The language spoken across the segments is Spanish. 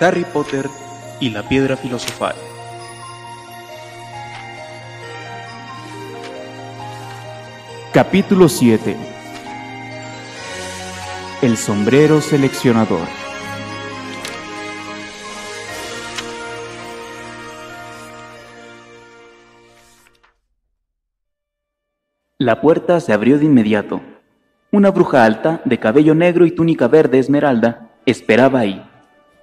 Harry Potter y la piedra filosofal. Capítulo 7 El sombrero seleccionador La puerta se abrió de inmediato. Una bruja alta, de cabello negro y túnica verde esmeralda, esperaba ahí.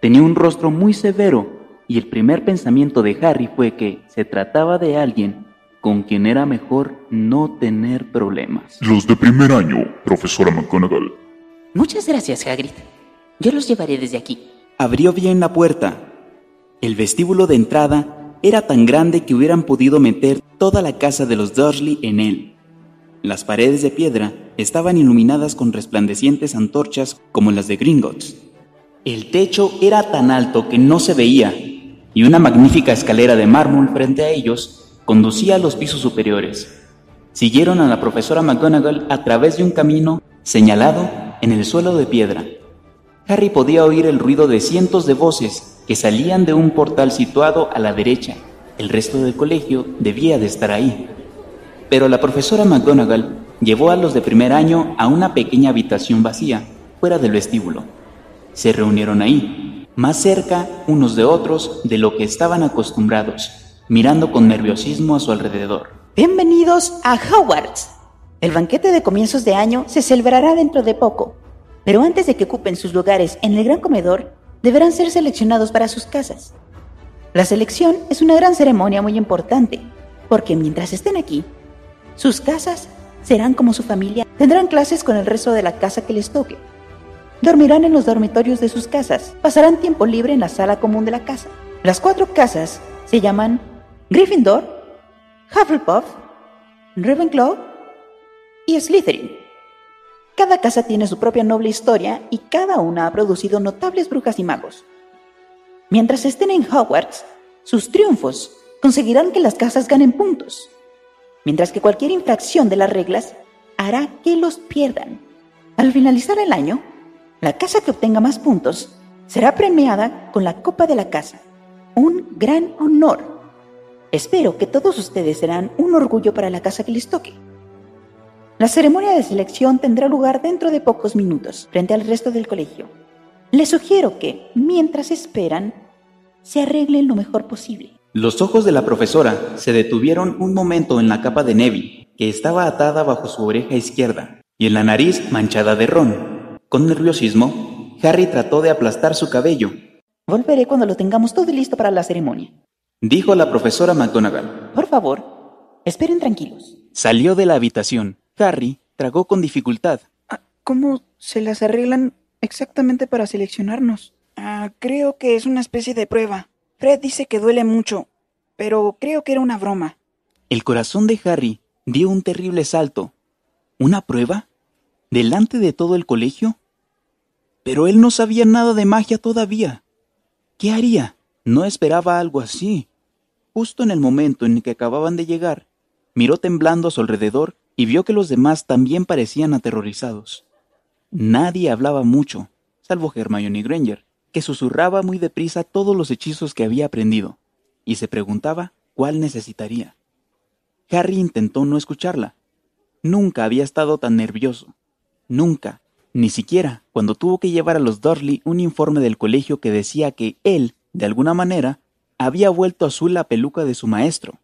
Tenía un rostro muy severo y el primer pensamiento de Harry fue que se trataba de alguien con quien era mejor no tener problemas. Los de primer año, profesora McGonagall. Muchas gracias, Hagrid. Yo los llevaré desde aquí. Abrió bien la puerta. El vestíbulo de entrada era tan grande que hubieran podido meter toda la casa de los Dursley en él. Las paredes de piedra estaban iluminadas con resplandecientes antorchas como las de Gringotts. El techo era tan alto que no se veía, y una magnífica escalera de mármol frente a ellos conducía a los pisos superiores. Siguieron a la profesora McGonagall a través de un camino señalado en el suelo de piedra. Harry podía oír el ruido de cientos de voces que salían de un portal situado a la derecha. El resto del colegio debía de estar ahí. Pero la profesora McGonagall llevó a los de primer año a una pequeña habitación vacía, fuera del vestíbulo. Se reunieron ahí, más cerca unos de otros de lo que estaban acostumbrados, mirando con nerviosismo a su alrededor. Bienvenidos a Hogwarts. El banquete de comienzos de año se celebrará dentro de poco, pero antes de que ocupen sus lugares en el gran comedor, deberán ser seleccionados para sus casas. La selección es una gran ceremonia muy importante, porque mientras estén aquí, sus casas serán como su familia, tendrán clases con el resto de la casa que les toque. Dormirán en los dormitorios de sus casas, pasarán tiempo libre en la sala común de la casa. Las cuatro casas se llaman Gryffindor, Hufflepuff, Ravenclaw y Slytherin. Cada casa tiene su propia noble historia y cada una ha producido notables brujas y magos. Mientras estén en Hogwarts, sus triunfos conseguirán que las casas ganen puntos mientras que cualquier infracción de las reglas hará que los pierdan. Al finalizar el año, la casa que obtenga más puntos será premiada con la Copa de la Casa, un gran honor. Espero que todos ustedes serán un orgullo para la casa que les toque. La ceremonia de selección tendrá lugar dentro de pocos minutos frente al resto del colegio. Les sugiero que, mientras esperan, se arreglen lo mejor posible. Los ojos de la profesora se detuvieron un momento en la capa de Neville, que estaba atada bajo su oreja izquierda, y en la nariz manchada de ron. Con nerviosismo, Harry trató de aplastar su cabello. Volveré cuando lo tengamos todo listo para la ceremonia. Dijo la profesora McGonagall. Por favor, esperen tranquilos. Salió de la habitación. Harry tragó con dificultad. Ah, ¿Cómo se las arreglan exactamente para seleccionarnos? Ah, creo que es una especie de prueba. Fred dice que duele mucho, pero creo que era una broma. El corazón de Harry dio un terrible salto. ¿Una prueba? ¿Delante de todo el colegio? Pero él no sabía nada de magia todavía. ¿Qué haría? No esperaba algo así. Justo en el momento en que acababan de llegar, miró temblando a su alrededor y vio que los demás también parecían aterrorizados. Nadie hablaba mucho, salvo Hermione Granger, que susurraba muy deprisa todos los hechizos que había aprendido, y se preguntaba cuál necesitaría. Harry intentó no escucharla. Nunca había estado tan nervioso. Nunca, ni siquiera cuando tuvo que llevar a los Dursley un informe del colegio que decía que él, de alguna manera, había vuelto azul la peluca de su maestro.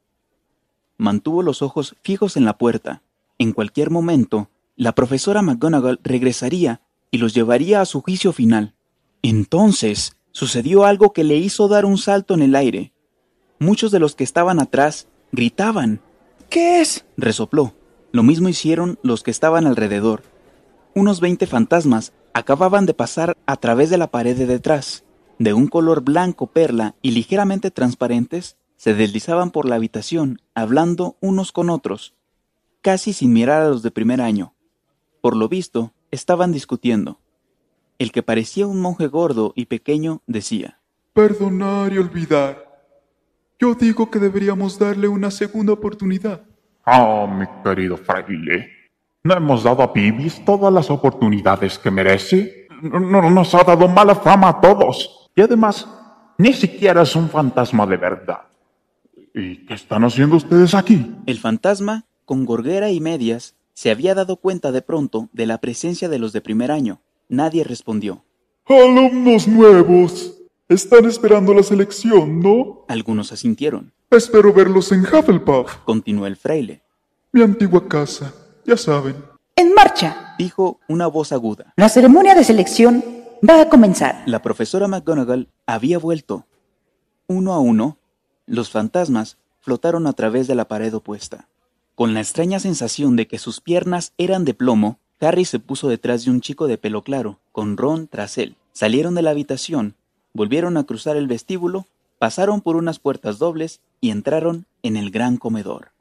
Mantuvo los ojos fijos en la puerta. En cualquier momento, la profesora McGonagall regresaría y los llevaría a su juicio final. Entonces sucedió algo que le hizo dar un salto en el aire. Muchos de los que estaban atrás gritaban. ¿Qué es? resopló. Lo mismo hicieron los que estaban alrededor. Unos veinte fantasmas acababan de pasar a través de la pared de detrás. De un color blanco perla y ligeramente transparentes, se deslizaban por la habitación, hablando unos con otros, casi sin mirar a los de primer año. Por lo visto, estaban discutiendo. El que parecía un monje gordo y pequeño decía, Perdonar y olvidar. Yo digo que deberíamos darle una segunda oportunidad. Oh, mi querido fraile. ¿No hemos dado a Bibis todas las oportunidades que merece? No, nos ha dado mala fama a todos. Y además, Ni siquiera es un fantasma de verdad. ¿Y qué están haciendo ustedes aquí? El fantasma, con gorguera y medias, se había dado cuenta de pronto de la presencia de los de primer año. Nadie respondió. Alumnos nuevos. Están esperando la selección, ¿no? Algunos asintieron. Espero verlos en Hufflepuff, Continuó el fraile. mi antigua casa. Ya saben. ¡En marcha! Dijo una voz aguda. La ceremonia de selección va a comenzar. La profesora McGonagall había vuelto. Uno a uno, los fantasmas flotaron a través de la pared opuesta. Con la extraña sensación de que sus piernas eran de plomo, Harry se puso detrás de un chico de pelo claro, con Ron tras él. Salieron de la habitación, volvieron a cruzar el vestíbulo, pasaron por unas puertas dobles y entraron en el gran comedor.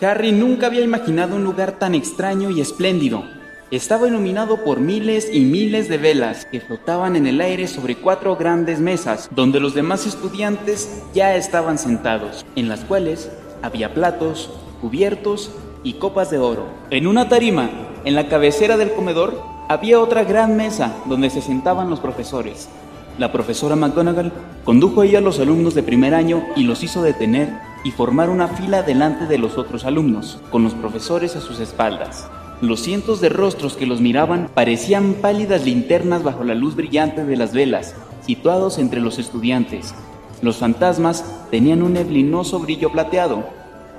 Harry nunca había imaginado un lugar tan extraño y espléndido. Estaba iluminado por miles y miles de velas que flotaban en el aire sobre cuatro grandes mesas, donde los demás estudiantes ya estaban sentados, en las cuales había platos, cubiertos y copas de oro. En una tarima, en la cabecera del comedor, había otra gran mesa donde se sentaban los profesores. La profesora McGonagall condujo a ella a los alumnos de primer año y los hizo detener y formar una fila delante de los otros alumnos, con los profesores a sus espaldas. Los cientos de rostros que los miraban parecían pálidas linternas bajo la luz brillante de las velas, situados entre los estudiantes. Los fantasmas tenían un neblinoso brillo plateado.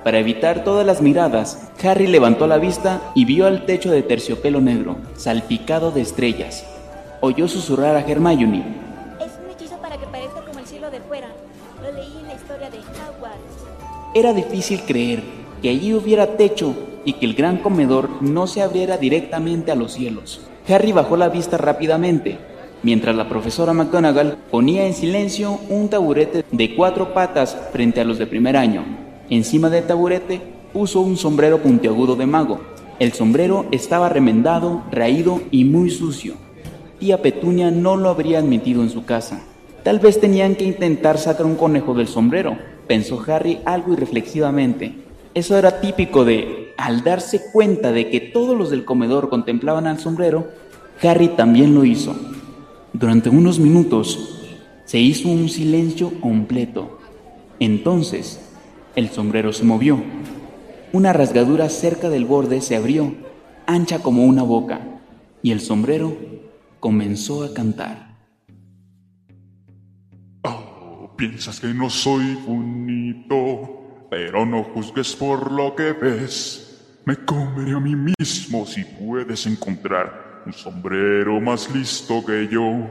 Para evitar todas las miradas, Harry levantó la vista y vio al techo de terciopelo negro, salpicado de estrellas. Oyó susurrar a Hermione, Era difícil creer que allí hubiera techo y que el gran comedor no se abriera directamente a los cielos. Harry bajó la vista rápidamente, mientras la profesora McGonagall ponía en silencio un taburete de cuatro patas frente a los de primer año. Encima del taburete puso un sombrero puntiagudo de mago. El sombrero estaba remendado, raído y muy sucio. Tía Petunia no lo habría admitido en su casa. Tal vez tenían que intentar sacar un conejo del sombrero, pensó Harry algo irreflexivamente. Eso era típico de, al darse cuenta de que todos los del comedor contemplaban al sombrero, Harry también lo hizo. Durante unos minutos se hizo un silencio completo. Entonces, el sombrero se movió. Una rasgadura cerca del borde se abrió, ancha como una boca, y el sombrero comenzó a cantar. Piensas que no soy bonito, pero no juzgues por lo que ves. Me comeré a mí mismo si puedes encontrar un sombrero más listo que yo.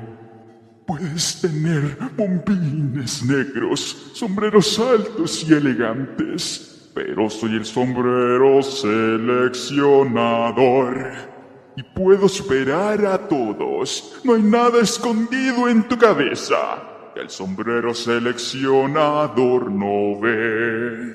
Puedes tener bombines negros, sombreros altos y elegantes, pero soy el sombrero seleccionador. Y puedo superar a todos. No hay nada escondido en tu cabeza el sombrero seleccionador no ve.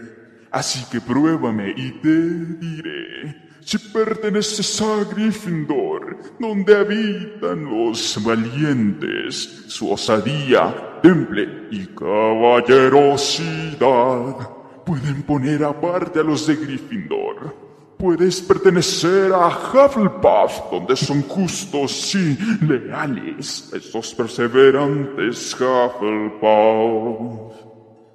Así que pruébame y te diré si perteneces a Gryffindor, donde habitan los valientes, su osadía, temple y caballerosidad. Pueden poner aparte a los de Gryffindor. Puedes pertenecer a Hufflepuff, donde son justos y leales, esos perseverantes Hufflepuff.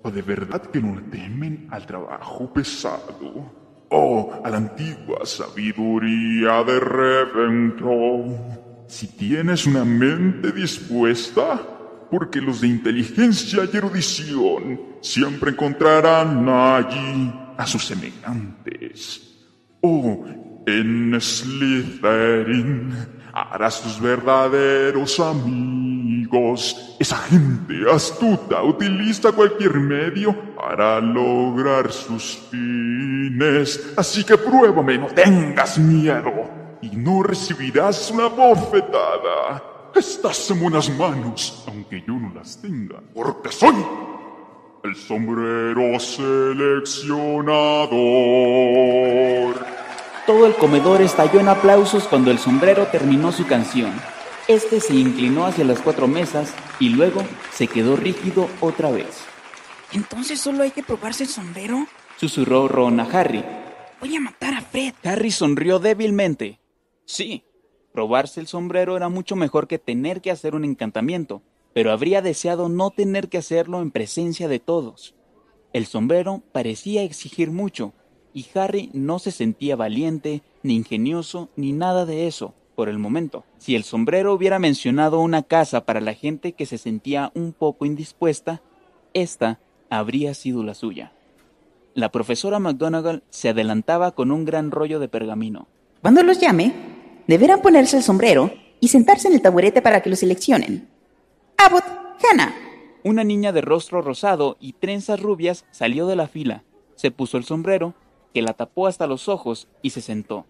¿O de verdad que no temen al trabajo pesado? ¿O a la antigua sabiduría de Ravenclaw? Si tienes una mente dispuesta, porque los de inteligencia y erudición siempre encontrarán allí a sus semejantes. O en Slytherin harás tus verdaderos amigos. Esa gente astuta utiliza cualquier medio para lograr sus fines. Así que pruébame, no tengas miedo. Y no recibirás una bofetada. Estás en buenas manos, aunque yo no las tenga, porque soy el sombrero seleccionador. Todo el comedor estalló en aplausos cuando el sombrero terminó su canción. Este se inclinó hacia las cuatro mesas y luego se quedó rígido otra vez. Entonces solo hay que probarse el sombrero. Susurró Ron a Harry. Voy a matar a Fred. Harry sonrió débilmente. Sí, Probarse el sombrero era mucho mejor que tener que hacer un encantamiento, pero habría deseado no tener que hacerlo en presencia de todos. El sombrero parecía exigir mucho, y Harry no se sentía valiente, ni ingenioso, ni nada de eso, por el momento. Si el sombrero hubiera mencionado una casa para la gente que se sentía un poco indispuesta, esta habría sido la suya. La profesora McGonagall se adelantaba con un gran rollo de pergamino. Cuando los llame, deberán ponerse el sombrero y sentarse en el taburete para que lo seleccionen. Abbott, Hannah. Una niña de rostro rosado y trenzas rubias salió de la fila, se puso el sombrero, que la tapó hasta los ojos y se sentó.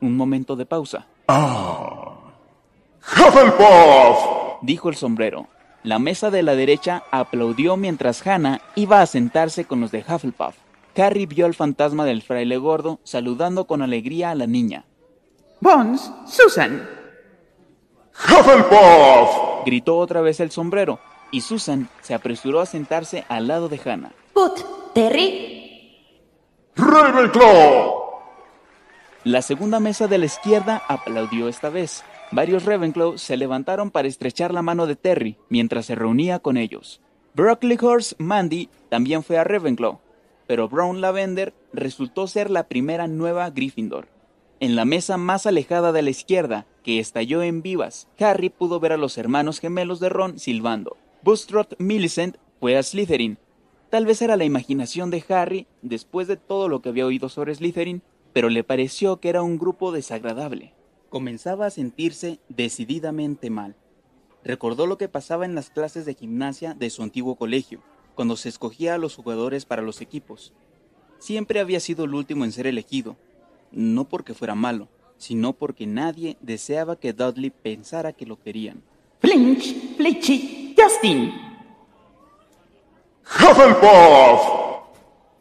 Un momento de pausa. ¡Hufflepuff! dijo el sombrero. La mesa de la derecha aplaudió mientras Hannah iba a sentarse con los de Hufflepuff. Harry vio al fantasma del fraile gordo saludando con alegría a la niña. Bones, Susan. ¡Hufflepuff! Gritó otra vez el sombrero, y Susan se apresuró a sentarse al lado de Hannah. Put, Terry. La segunda mesa de la izquierda aplaudió esta vez. Varios Ravenclaw se levantaron para estrechar la mano de Terry mientras se reunía con ellos. Broccoli Horse Mandy también fue a Ravenclaw, pero Brown Lavender resultó ser la primera nueva Gryffindor. En la mesa más alejada de la izquierda, que estalló en vivas, Harry pudo ver a los hermanos gemelos de Ron silbando. Bustrot Millicent fue a Slytherin. Tal vez era la imaginación de Harry después de todo lo que había oído sobre Slytherin, pero le pareció que era un grupo desagradable. Comenzaba a sentirse decididamente mal. Recordó lo que pasaba en las clases de gimnasia de su antiguo colegio, cuando se escogía a los jugadores para los equipos. Siempre había sido el último en ser elegido, no porque fuera malo, sino porque nadie deseaba que Dudley pensara que lo querían. Flinch, Fletchy, Justin. ¡Hufflepuff!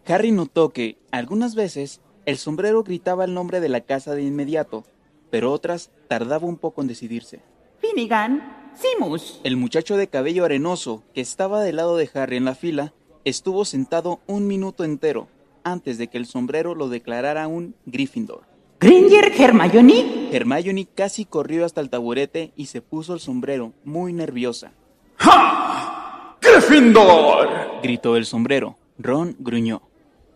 Harry notó que, algunas veces, el sombrero gritaba el nombre de la casa de inmediato, pero otras tardaba un poco en decidirse. Finnegan, Simus. El muchacho de cabello arenoso, que estaba del lado de Harry en la fila, estuvo sentado un minuto entero antes de que el sombrero lo declarara un Gryffindor. Granger, Hermione. Hermione casi corrió hasta el taburete y se puso el sombrero, muy nerviosa. ¡Gryffindor! Gritó el sombrero. Ron gruñó.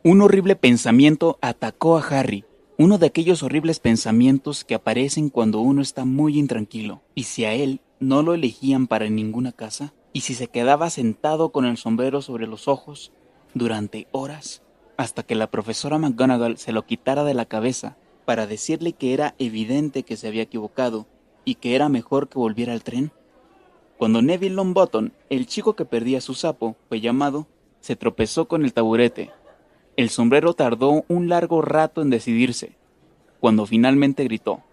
Un horrible pensamiento atacó a Harry. Uno de aquellos horribles pensamientos que aparecen cuando uno está muy intranquilo. ¿Y si a él no lo elegían para ninguna casa? ¿Y si se quedaba sentado con el sombrero sobre los ojos durante horas? Hasta que la profesora McGonagall se lo quitara de la cabeza para decirle que era evidente que se había equivocado y que era mejor que volviera al tren. Cuando Neville Longbottom, el chico que perdía su sapo, fue llamado, se tropezó con el taburete. El sombrero tardó un largo rato en decidirse, cuando finalmente gritó.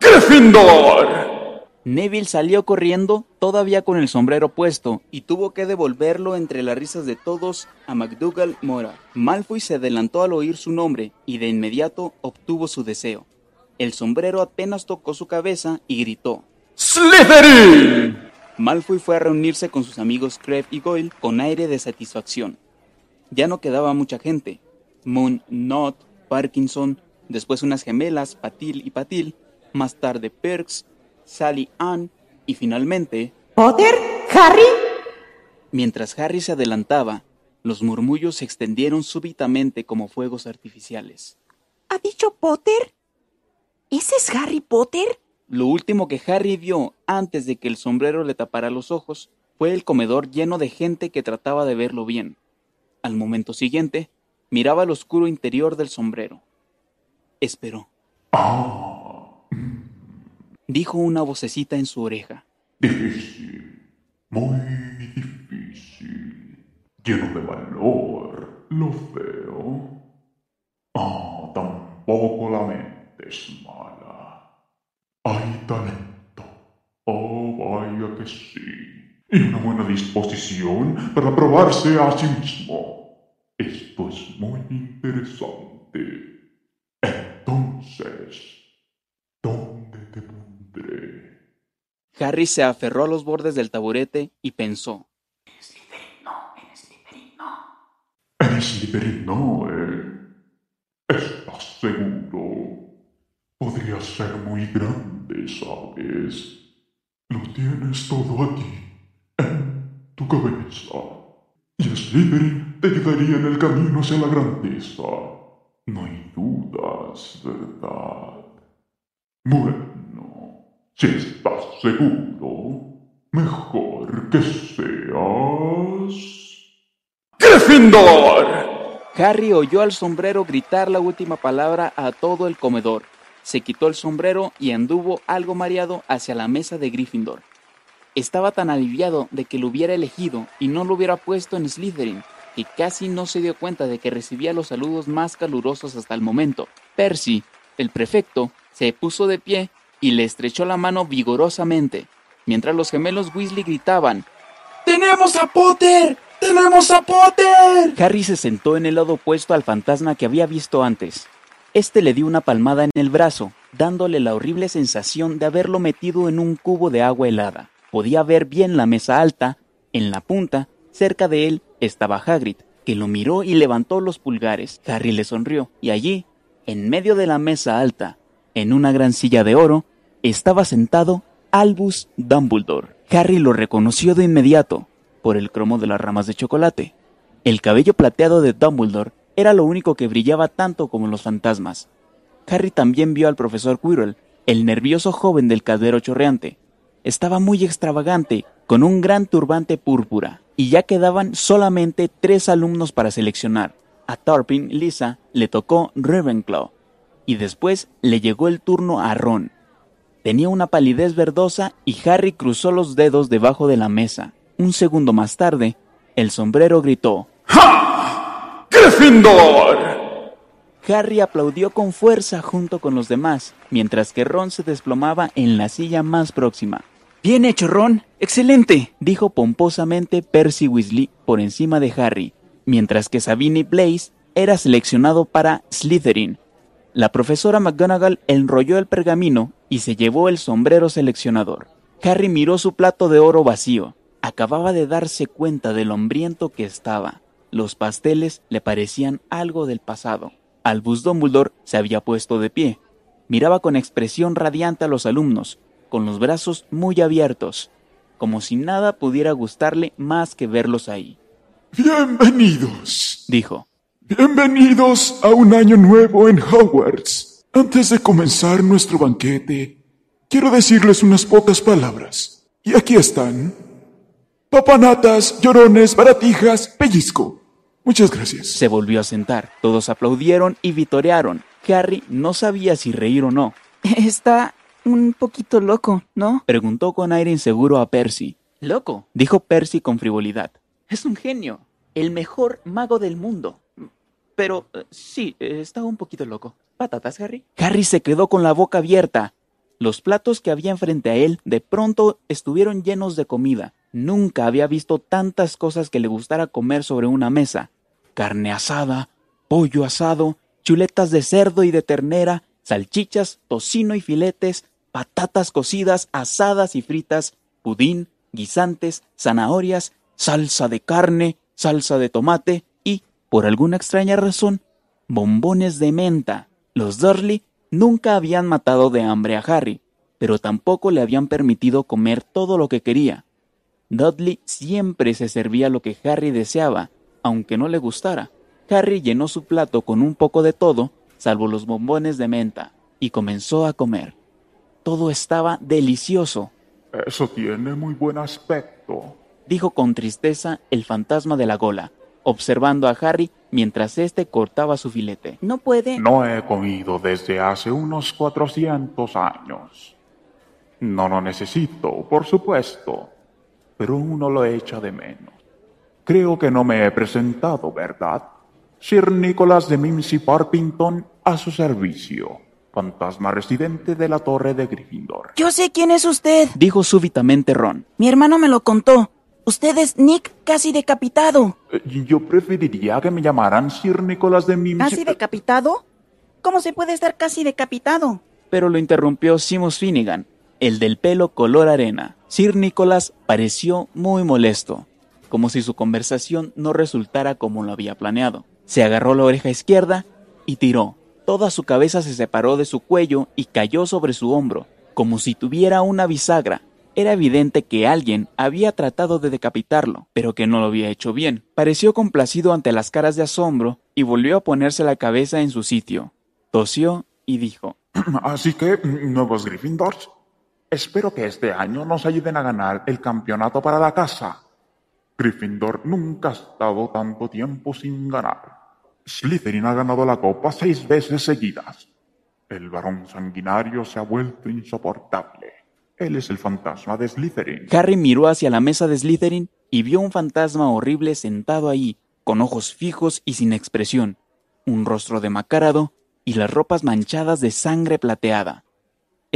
¡Gryffindor! Neville salió corriendo, todavía con el sombrero puesto, y tuvo que devolverlo entre las risas de todos a McDougall Mora. Malfoy se adelantó al oír su nombre, y de inmediato obtuvo su deseo. El sombrero apenas tocó su cabeza y gritó. ¡Slytherin! Malfoy fue a reunirse con sus amigos Crabbe y Goyle con aire de satisfacción. Ya no quedaba mucha gente. Moon, Nott, Parkinson, después unas gemelas, Patil y Patil, más tarde Perks, Sally Ann y finalmente... Potter, Harry. Mientras Harry se adelantaba, los murmullos se extendieron súbitamente como fuegos artificiales. ¿Ha dicho Potter? ¿Ese es Harry Potter? Lo último que Harry vio antes de que el sombrero le tapara los ojos fue el comedor lleno de gente que trataba de verlo bien. Al momento siguiente, miraba el oscuro interior del sombrero. Esperó. Dijo una vocecita en su oreja. Difícil, muy difícil, lleno de valor, lo veo. Ah, tampoco la mente es mala. Hay talento, oh vaya que sí, y una buena disposición para probarse a sí mismo. Esto es muy interesante. Entonces, ¿dónde te pondré? Harry se aferró a los bordes del taburete y pensó. En Slytherin no, ¿eh? ¿Estás seguro? Podría ser muy grande, ¿sabes? Lo tienes todo aquí, en tu cabeza. Y Slytherin te guiaría en el camino hacia la grandeza. No hay dudas, ¿verdad? Bueno, si estás seguro, mejor que seas... ¡Gryffindor! Harry oyó al sombrero gritar la última palabra a todo el comedor. Se quitó el sombrero y anduvo algo mareado hacia la mesa de Gryffindor. Estaba tan aliviado de que lo hubiera elegido y no lo hubiera puesto en Slytherin, que casi no se dio cuenta de que recibía los saludos más calurosos hasta el momento. Percy, el prefecto, se puso de pie y le estrechó la mano vigorosamente, mientras los gemelos Weasley gritaban ¡Tenemos a Potter! ¡Tenemos a Potter! Harry se sentó en el lado opuesto al fantasma que había visto antes. Este le dio una palmada en el brazo, dándole la horrible sensación de haberlo metido en un cubo de agua helada. Podía ver bien la mesa alta, en la punta, cerca de él, estaba Hagrid, que lo miró y levantó los pulgares. Harry le sonrió, y allí, en medio de la mesa alta, en una gran silla de oro, estaba sentado Albus Dumbledore. Harry lo reconoció de inmediato, por el cromo de las ramas de chocolate. El cabello plateado de Dumbledore era lo único que brillaba tanto como los fantasmas. Harry también vio al profesor Quirrell, el nervioso joven del caldero chorreante. Estaba muy extravagante, con un gran turbante púrpura, y ya quedaban solamente tres alumnos para seleccionar. A Tarpin Lisa le tocó Ravenclaw, y después le llegó el turno a Ron. Tenía una palidez verdosa y Harry cruzó los dedos debajo de la mesa. Un segundo más tarde, el sombrero gritó ¡Ja! ¡Gryffindor! Harry aplaudió con fuerza junto con los demás, mientras que Ron se desplomaba en la silla más próxima. Bien hecho, Ron. Excelente, dijo pomposamente Percy Weasley por encima de Harry, mientras que Sabine Blaze era seleccionado para Slytherin. La profesora McGonagall enrolló el pergamino y se llevó el sombrero seleccionador. Harry miró su plato de oro vacío. Acababa de darse cuenta de lo hambriento que estaba. Los pasteles le parecían algo del pasado. Albus Dumbledore se había puesto de pie. Miraba con expresión radiante a los alumnos, con los brazos muy abiertos, como si nada pudiera gustarle más que verlos ahí. Bienvenidos, Dijo, bienvenidos a un año nuevo en Hogwarts. Antes de comenzar nuestro banquete, quiero decirles unas pocas palabras. Y aquí están. Papanatas, llorones, baratijas, pellizco. Muchas gracias. se volvió a sentar. Todos aplaudieron y vitorearon. Harry no sabía si reír o no. Está un poquito loco, ¿no? Preguntó con aire inseguro a Percy. Loco, dijo Percy con frivolidad. Es un genio, el mejor mago del mundo. Pero eh, sí, eh, está un poquito loco. ¿Patatas, Harry? Harry se quedó con la boca abierta. Los platos que había enfrente a él de pronto estuvieron llenos de comida. Nunca había visto tantas cosas que le gustara comer sobre una mesa. Carne asada, pollo asado, chuletas de cerdo y de ternera, salchichas, tocino y filetes, patatas cocidas, asadas y fritas, pudín, guisantes, zanahorias, salsa de carne, salsa de tomate y, por alguna extraña razón, bombones de menta. Los Dursley nunca habían matado de hambre a Harry, pero tampoco le habían permitido comer todo lo que quería. Dudley siempre se servía lo que Harry deseaba, aunque no le gustara. Harry llenó su plato con un poco de todo, salvo los bombones de menta, y comenzó a comer. Todo estaba delicioso, Eso tiene muy buen aspecto. dijo con tristeza el fantasma de la gola, observando a Harry mientras éste cortaba su filete. No puede. No he comido desde hace unos 400 años. No lo necesito, por supuesto, pero uno lo echa de menos. Creo que no me he presentado, ¿verdad? Sir Nicholas de Mimsy Parpington a su servicio, fantasma residente de la Torre de Gryffindor. Yo sé quién es usted. Dijo súbitamente Ron. Mi hermano me lo contó. Usted es Nick casi decapitado. Eh, Yo preferiría que me llamaran Sir Nicholas de Mimsy... ¿Casi decapitado? ¿Cómo se puede estar casi decapitado? Pero lo interrumpió Seamus Finnegan, el del pelo color arena. Sir Nicholas pareció muy molesto, como si su conversación no resultara como lo había planeado. Se agarró la oreja izquierda y tiró. Toda su cabeza se separó de su cuello y cayó sobre su hombro, como si tuviera una bisagra. Era evidente que alguien había tratado de decapitarlo, pero que no lo había hecho bien. Pareció complacido ante las caras de asombro y volvió a ponerse la cabeza en su sitio. Tosió y dijo, Así que, nuevos Gryffindors, espero que este año nos ayuden a ganar el campeonato para la casa. Gryffindor nunca ha estado tanto tiempo sin ganar. Slytherin ha ganado la copa seis veces seguidas. El varón sanguinario se ha vuelto insoportable. Él es el fantasma de Slytherin. Harry miró hacia la mesa de Slytherin y vio un fantasma horrible sentado ahí, con ojos fijos y sin expresión, un rostro demacrado y las ropas manchadas de sangre plateada.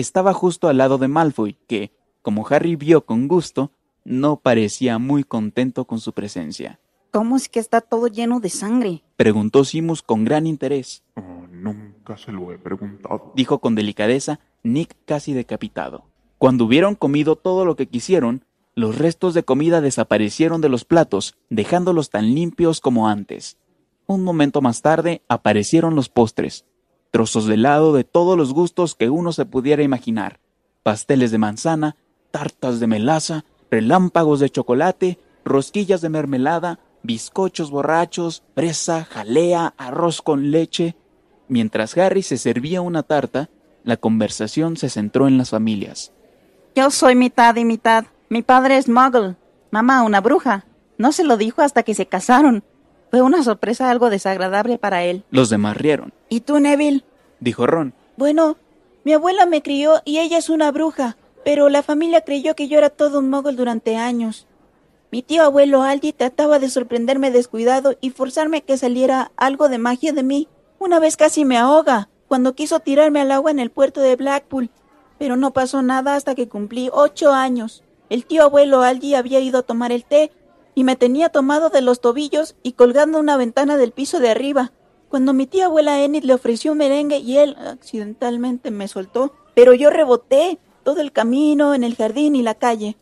Estaba justo al lado de Malfoy, que, como Harry vio con gusto, no parecía muy contento con su presencia. ¿Cómo es que está todo lleno de sangre? Preguntó Simus con gran interés. Oh, nunca se lo he preguntado. Dijo con delicadeza Nick casi decapitado. Cuando hubieron comido todo lo que quisieron, los restos de comida desaparecieron de los platos, dejándolos tan limpios como antes. Un momento más tarde aparecieron los postres, trozos de helado de todos los gustos que uno se pudiera imaginar, pasteles de manzana, tartas de melaza, relámpagos de chocolate, rosquillas de mermelada, bizcochos borrachos, presa, jalea, arroz con leche. Mientras Harry se servía una tarta, la conversación se centró en las familias. Yo soy mitad y mitad. Mi padre es muggle. Mamá, una bruja. No se lo dijo hasta que se casaron. Fue una sorpresa algo desagradable para él. Los demás rieron. ¿Y tú, Neville? Dijo Ron. Bueno, mi abuela me crió y ella es una bruja, pero la familia creyó que yo era todo un muggle durante años. Mi tío abuelo Aldi trataba de sorprenderme descuidado y forzarme a que saliera algo de magia de mí. Una vez casi me ahoga, cuando quiso tirarme al agua en el puerto de Blackpool. Pero no pasó nada hasta que cumplí ocho años. El tío abuelo Aldi había ido a tomar el té y me tenía tomado de los tobillos y colgando una ventana del piso de arriba. Cuando mi tía abuela Enid le ofreció un merengue y él accidentalmente me soltó, pero yo reboté todo el camino, en el jardín y la calle.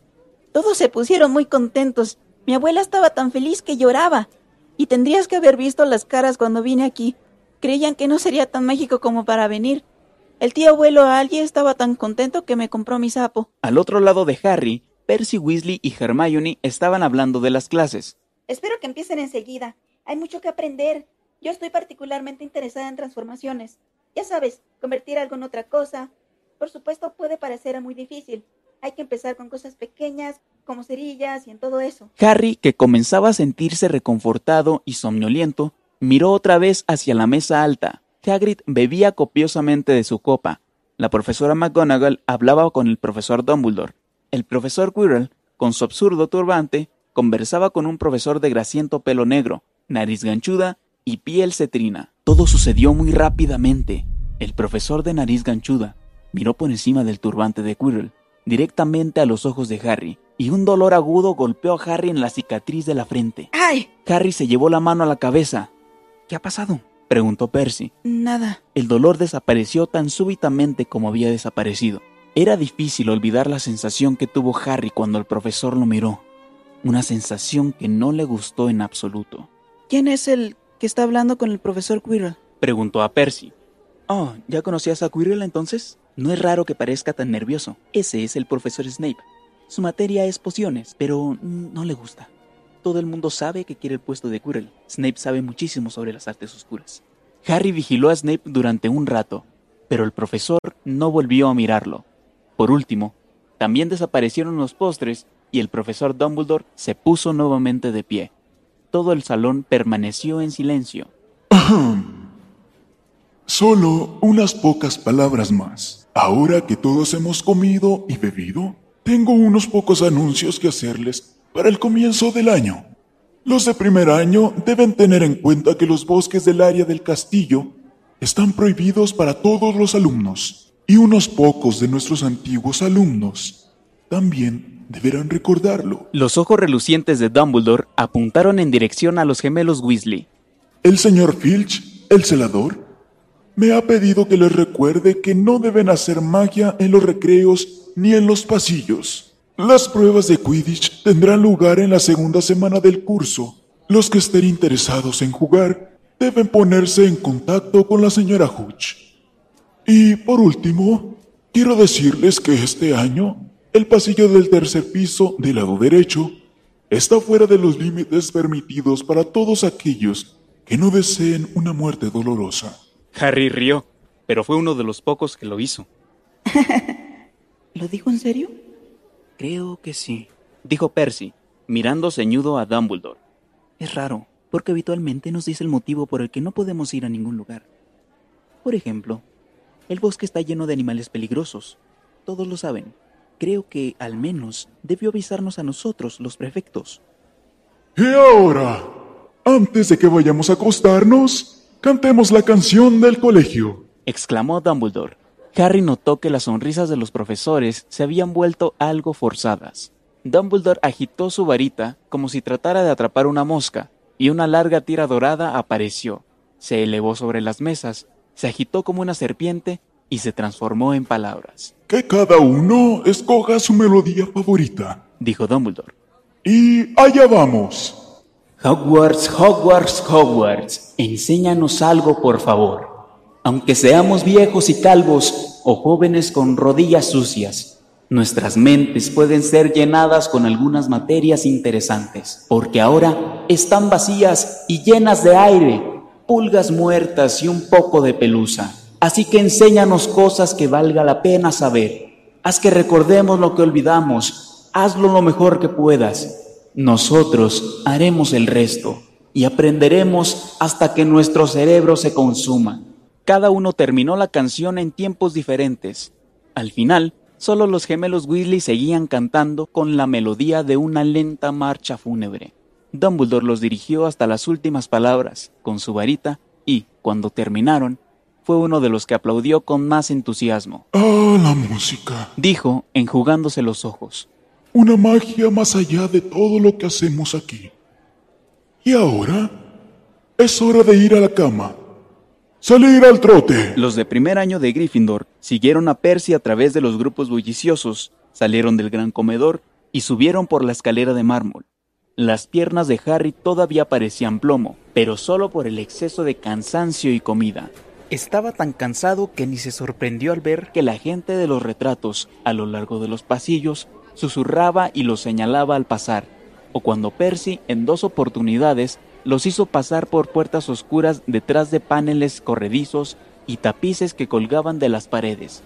Todos se pusieron muy contentos. Mi abuela estaba tan feliz que lloraba. Y tendrías que haber visto las caras cuando vine aquí. Creían que no sería tan mágico como para venir. El tío abuelo Algie estaba tan contento que me compró mi sapo. Al otro lado de Harry, Percy Weasley y Hermione estaban hablando de las clases. Espero que empiecen enseguida. Hay mucho que aprender. Yo estoy particularmente interesada en transformaciones. Ya sabes, convertir algo en otra cosa. Por supuesto, puede parecer muy difícil. Hay que empezar con cosas pequeñas, como cerillas y en todo eso. Harry, que comenzaba a sentirse reconfortado y somnoliento, miró otra vez hacia la mesa alta. Hagrid bebía copiosamente de su copa. La profesora McGonagall hablaba con el profesor Dumbledore. El profesor Quirrell, con su absurdo turbante, conversaba con un profesor de grasiento pelo negro, nariz ganchuda y piel cetrina. Todo sucedió muy rápidamente. El profesor de nariz ganchuda miró por encima del turbante de Quirrell, directamente a los ojos de Harry, y un dolor agudo golpeó a Harry en la cicatriz de la frente. ¡Ay! Harry se llevó la mano a la cabeza. ¿Qué ha pasado? preguntó Percy. Nada. El dolor desapareció tan súbitamente como había desaparecido. Era difícil olvidar la sensación que tuvo Harry cuando el profesor lo miró. Una sensación que no le gustó en absoluto. ¿Quién es el que está hablando con el profesor Quirrell? Preguntó a Percy. Oh, ¿ya conocías a Quirrell entonces? No es raro que parezca tan nervioso. Ese es el profesor Snape. Su materia es pociones, pero no le gusta. Todo el mundo sabe que quiere el puesto de Quirrell. Snape sabe muchísimo sobre las artes oscuras. Harry vigiló a Snape durante un rato, pero el profesor no volvió a mirarlo. Por último, también desaparecieron los postres y el profesor Dumbledore se puso nuevamente de pie. Todo el salón permaneció en silencio. Solo unas pocas palabras más. Ahora que todos hemos comido y bebido, tengo unos pocos anuncios que hacerles para el comienzo del año. Los de primer año deben tener en cuenta que los bosques del área del castillo están prohibidos para todos los alumnos y unos pocos de nuestros antiguos alumnos también deberán recordarlo. Los ojos relucientes de Dumbledore apuntaron en dirección a los gemelos Weasley. El señor Filch, el celador, me ha pedido que les recuerde que no deben hacer magia en los recreos ni en los pasillos. Las pruebas de Quidditch tendrán lugar en la segunda semana del curso. Los que estén interesados en jugar deben ponerse en contacto con la señora Hooch. Y por último, quiero decirles que este año el pasillo del tercer piso del lado derecho está fuera de los límites permitidos para todos aquellos que no deseen una muerte dolorosa. Harry rió, pero fue uno de los pocos que lo hizo. ¿Lo dijo en serio? Creo que sí, dijo Percy, mirando ceñudo a Dumbledore. Es raro, porque habitualmente nos dice el motivo por el que no podemos ir a ningún lugar. Por ejemplo, el bosque está lleno de animales peligrosos. Todos lo saben. Creo que, al menos, debió avisarnos a nosotros, los prefectos. Y ahora, antes de que vayamos a acostarnos, cantemos la canción del colegio. exclamó Dumbledore. Harry notó que las sonrisas de los profesores se habían vuelto algo forzadas. Dumbledore agitó su varita como si tratara de atrapar una mosca, y una larga tira dorada apareció. Se elevó sobre las mesas, se agitó como una serpiente y se transformó en palabras. Que cada uno escoja su melodía favorita. Dijo Dumbledore. Y allá vamos. Hogwarts, Hogwarts, Hogwarts, enséñanos algo, por favor. Aunque seamos viejos y calvos o jóvenes con rodillas sucias, nuestras mentes pueden ser llenadas con algunas materias interesantes, porque ahora están vacías y llenas de aire, pulgas muertas y un poco de pelusa. Así que enséñanos cosas que valga la pena saber. Haz que recordemos lo que olvidamos. Hazlo lo mejor que puedas. Nosotros haremos el resto y aprenderemos hasta que nuestro cerebro se consuma. Cada uno terminó la canción en tiempos diferentes. Al final, solo los gemelos Weasley seguían cantando con la melodía de una lenta marcha fúnebre. Dumbledore los dirigió hasta las últimas palabras con su varita y, cuando terminaron, fue uno de los que aplaudió con más entusiasmo. Ah, la música. Dijo, enjugándose los ojos. Una magia más allá de todo lo que hacemos aquí. Y ahora es hora de ir a la cama. Salir al trote. Los de primer año de Gryffindor siguieron a Percy a través de los grupos bulliciosos, salieron del gran comedor y subieron por la escalera de mármol. Las piernas de Harry todavía parecían plomo, pero solo por el exceso de cansancio y comida. Estaba tan cansado que ni se sorprendió al ver que la gente de los retratos, a lo largo de los pasillos, susurraba y los señalaba al pasar, o cuando Percy, en dos oportunidades, los hizo pasar por puertas oscuras detrás de paneles corredizos y tapices que colgaban de las paredes.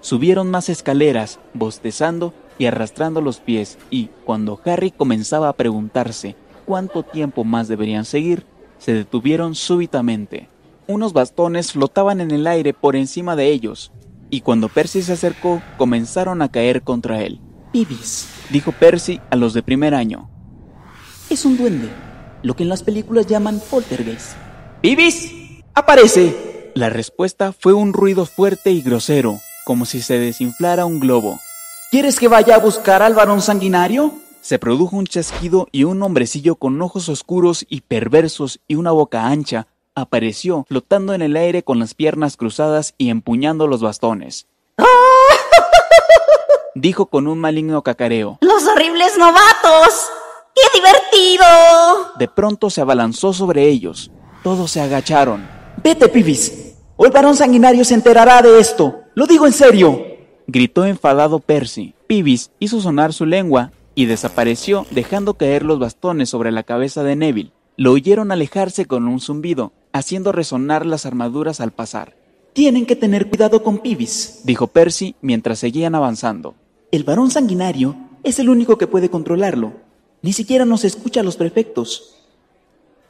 Subieron más escaleras, bostezando y arrastrando los pies, y cuando Harry comenzaba a preguntarse cuánto tiempo más deberían seguir, se detuvieron súbitamente. Unos bastones flotaban en el aire por encima de ellos, y cuando Percy se acercó, comenzaron a caer contra él. Pibis, Dijo Percy a los de primer año. es un duende, lo que en las películas llaman poltergeist. ¡Pibis! ¡Aparece! La respuesta fue un ruido fuerte y grosero, como si se desinflara un globo. ¿Quieres que vaya a buscar al varón sanguinario? Se produjo un chasquido y un hombrecillo con ojos oscuros y perversos y una boca ancha apareció flotando en el aire con las piernas cruzadas y empuñando los bastones. Dijo con un maligno cacareo. ¡Los horribles novatos! ¡Qué divertido! De pronto se abalanzó sobre ellos. Todos se agacharon. Vete, Pibis. O el varón sanguinario se enterará de esto. Lo digo en serio. Gritó enfadado Percy. Pibis hizo sonar su lengua y desapareció dejando caer los bastones sobre la cabeza de Neville. Lo oyeron alejarse con un zumbido, haciendo resonar las armaduras al pasar. Tienen que tener cuidado con Pibis. Dijo Percy mientras seguían avanzando. El varón sanguinario es el único que puede controlarlo. Ni siquiera nos escucha a los prefectos.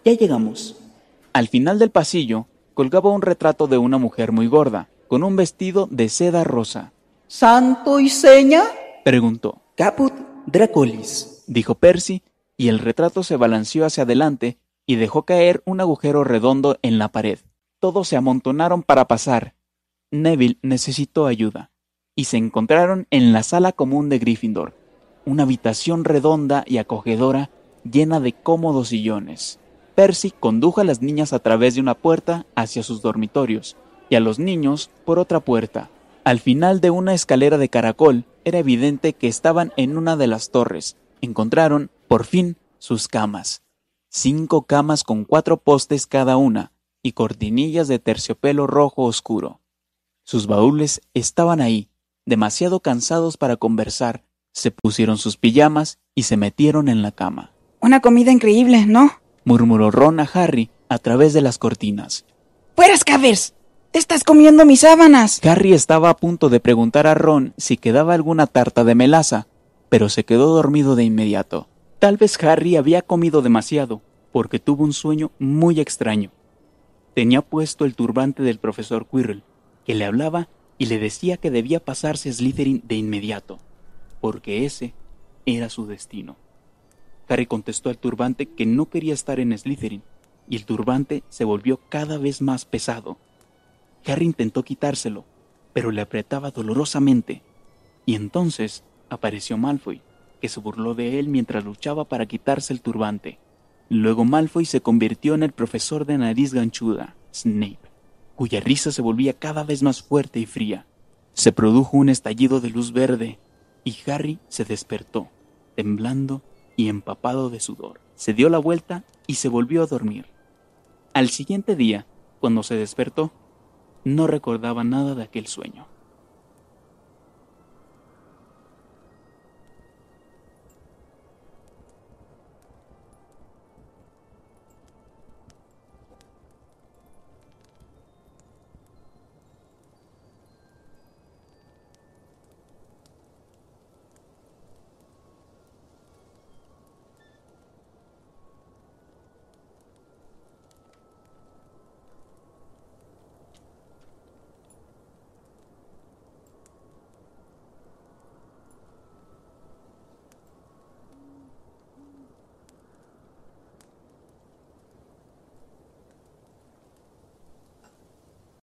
Ya llegamos. Al final del pasillo colgaba un retrato de una mujer muy gorda, con un vestido de seda rosa. ¿Santo y seña? Preguntó. Caput Dracolis. Dijo Percy, y el retrato se balanceó hacia adelante y dejó caer un agujero redondo en la pared. Todos se amontonaron para pasar. Neville necesitó ayuda, y se encontraron en la sala común de Gryffindor, una habitación redonda y acogedora llena de cómodos sillones. Percy condujo a las niñas a través de una puerta hacia sus dormitorios y a los niños por otra puerta. Al final de una escalera de caracol era evidente que estaban en una de las torres. Encontraron, por fin, sus camas. Cinco camas con cuatro postes cada una, y cortinillas de terciopelo rojo oscuro. Sus baúles estaban ahí, demasiado cansados para conversar, se pusieron sus pijamas y se metieron en la cama. Una comida increíble, ¿no? murmuró Ron a Harry a través de las cortinas. ¡Fuera, Scavers! ¡Te estás comiendo mis sábanas! Harry estaba a punto de preguntar a Ron si quedaba alguna tarta de melaza, pero se quedó dormido de inmediato. Tal vez Harry había comido demasiado, porque tuvo un sueño muy extraño. Tenía puesto el turbante del profesor Quirrell, que le hablaba y le decía que debía pasarse a Slytherin de inmediato, porque ese era su destino. Harry contestó al turbante que no quería estar en Slytherin, y el turbante se volvió cada vez más pesado. Harry intentó quitárselo, pero le apretaba dolorosamente, y entonces apareció Malfoy, que se burló de él mientras luchaba para quitarse el turbante. Luego Malfoy se convirtió en el profesor de nariz ganchuda, Snape, cuya risa se volvía cada vez más fuerte y fría. Se produjo un estallido de luz verde, y Harry se despertó, temblando y empapado de sudor. Se dio la vuelta y se volvió a dormir. Al siguiente día, cuando se despertó, no recordaba nada de aquel sueño.